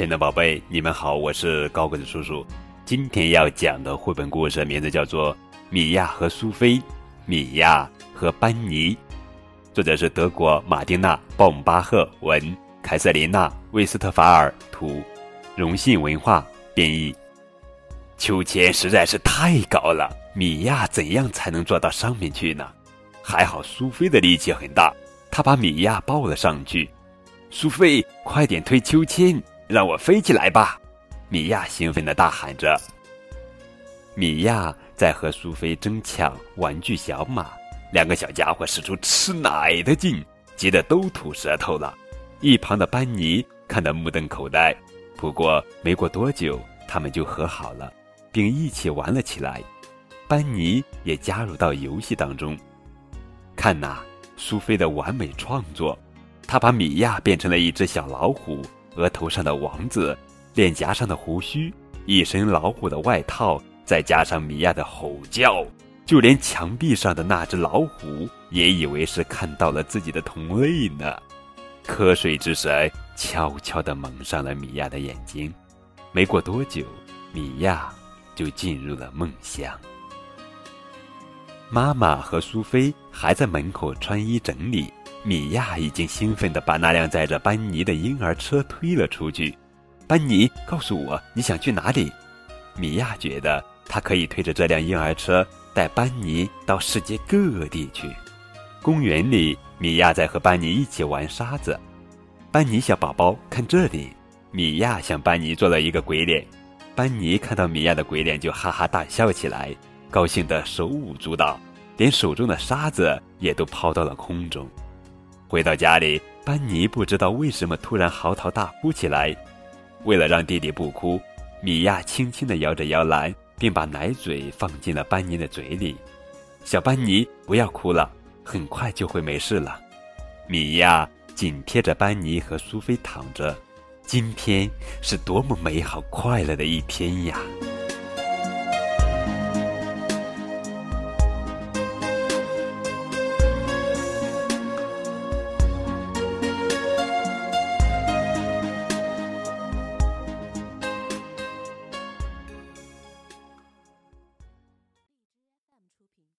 亲爱的宝贝，你们好，我是高个子叔叔。今天要讲的绘本故事名字叫做《米娅和苏菲》，米娅和班尼，作者是德国马丁娜·鲍姆巴赫文，凯瑟琳娜·威斯特法尔图，荣信文化编译。秋千实在是太高了，米娅怎样才能坐到上面去呢？还好苏菲的力气很大，她把米娅抱了上去。苏菲，快点推秋千，让我飞起来吧！米娅兴奋地大喊着。米娅在和苏菲争抢玩具小马，两个小家伙使出吃奶的劲，急得都吐舌头了。一旁的班尼看得目瞪口呆。不过没过多久，他们就和好了，并一起玩了起来。班尼也加入到游戏当中。看呐，苏菲的完美创作，她把米娅变成了一只小老虎，额头上的王子。脸颊上的胡须，一身老虎的外套，再加上米娅的吼叫，就连墙壁上的那只老虎也以为是看到了自己的同类呢。瞌睡之神悄悄地蒙上了米娅的眼睛。没过多久，米娅就进入了梦乡。妈妈和苏菲还在门口穿衣整理，米娅已经兴奋地把那辆载着班尼的婴儿车推了出去。班尼，告诉我你想去哪里？米娅觉得她可以推着这辆婴儿车带班尼到世界各地去。公园里，米娅在和班尼一起玩沙子。班尼小宝宝，看这里！米娅向班尼做了一个鬼脸。班尼看到米娅的鬼脸就哈哈大笑起来，高兴得手舞足蹈，连手中的沙子也都抛到了空中。回到家里，班尼不知道为什么突然嚎啕大哭起来。为了让弟弟不哭，米娅轻轻地摇着摇篮，并把奶嘴放进了班尼的嘴里。小班尼，不要哭了，很快就会没事了。米娅紧贴着班尼和苏菲躺着。今天是多么美好快乐的一天呀！